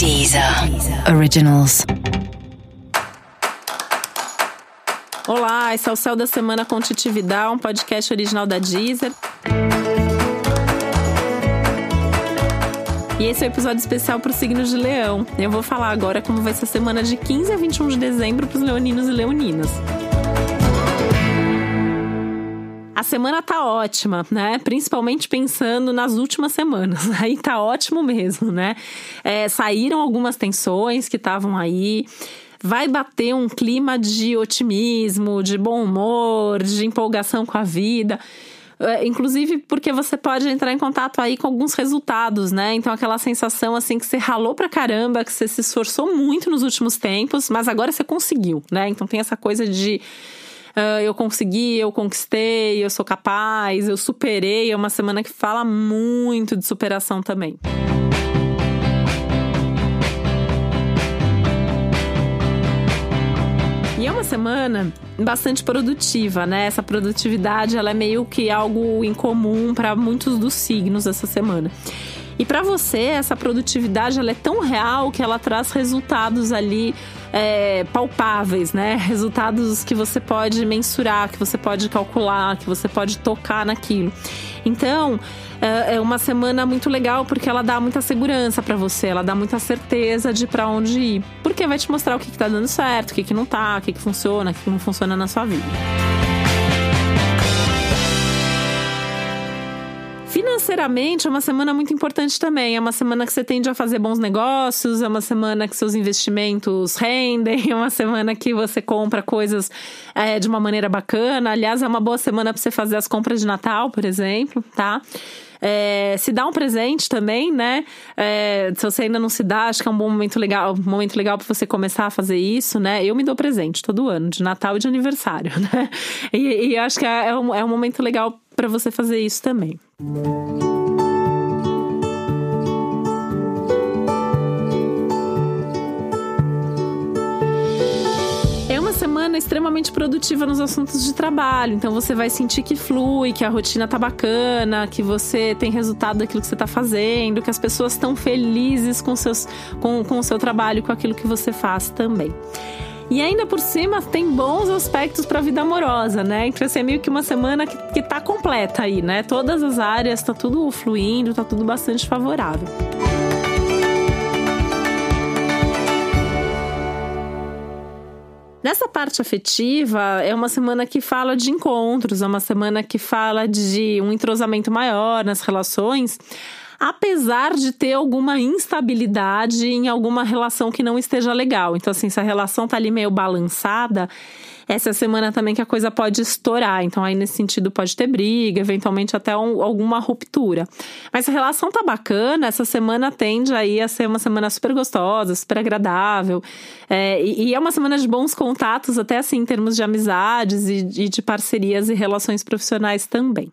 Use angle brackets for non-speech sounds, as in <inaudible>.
Deezer Originals. Olá, esse é o Céu da Semana com Titividade, um podcast original da Deezer. E esse é o um episódio especial para o signo de Leão. Eu vou falar agora como vai ser a semana de 15 a 21 de dezembro para os leoninos e leoninas. A semana tá ótima, né? Principalmente pensando nas últimas semanas. <laughs> Aí tá ótimo mesmo, né? É, saíram algumas tensões que estavam aí vai bater um clima de otimismo, de bom humor, de empolgação com a vida. É, inclusive porque você pode entrar em contato aí com alguns resultados, né? Então aquela sensação assim que você ralou pra caramba, que você se esforçou muito nos últimos tempos, mas agora você conseguiu, né? Então tem essa coisa de Uh, eu consegui, eu conquistei, eu sou capaz, eu superei. É uma semana que fala muito de superação também. E é uma semana bastante produtiva, né? Essa produtividade ela é meio que algo incomum para muitos dos signos essa semana. E para você, essa produtividade ela é tão real que ela traz resultados ali é, palpáveis, né? Resultados que você pode mensurar, que você pode calcular, que você pode tocar naquilo. Então, é, é uma semana muito legal porque ela dá muita segurança para você, ela dá muita certeza de para onde ir. Porque vai te mostrar o que, que tá dando certo, o que, que não tá, o que, que funciona, o que, que não funciona na sua vida. Financeiramente, é uma semana muito importante também. É uma semana que você tende a fazer bons negócios, é uma semana que seus investimentos rendem, <laughs> é uma semana que você compra coisas é, de uma maneira bacana. Aliás, é uma boa semana para você fazer as compras de Natal, por exemplo, tá? É, se dá um presente também, né? É, se você ainda não se dá, acho que é um bom momento legal, um momento legal para você começar a fazer isso, né? Eu me dou presente todo ano, de Natal e de aniversário, <laughs> né? E, e acho que é, é um, é um momento legal para você fazer isso também. É uma semana extremamente produtiva nos assuntos de trabalho. Então você vai sentir que flui, que a rotina tá bacana, que você tem resultado daquilo que você tá fazendo, que as pessoas estão felizes com, seus, com, com o seu trabalho, com aquilo que você faz também. E ainda por cima tem bons aspectos para a vida amorosa, né? Então assim, é meio que uma semana que, que tá completa aí, né? Todas as áreas, tá tudo fluindo, tá tudo bastante favorável. Nessa parte afetiva, é uma semana que fala de encontros, é uma semana que fala de um entrosamento maior nas relações apesar de ter alguma instabilidade em alguma relação que não esteja legal. Então, assim, se a relação tá ali meio balançada, essa semana também que a coisa pode estourar. Então, aí nesse sentido, pode ter briga, eventualmente até um, alguma ruptura. Mas se a relação tá bacana, essa semana tende aí a ser uma semana super gostosa, super agradável. É, e, e, é uma semana de bons contatos, até assim, em termos de amizades e, e de parcerias e relações profissionais também.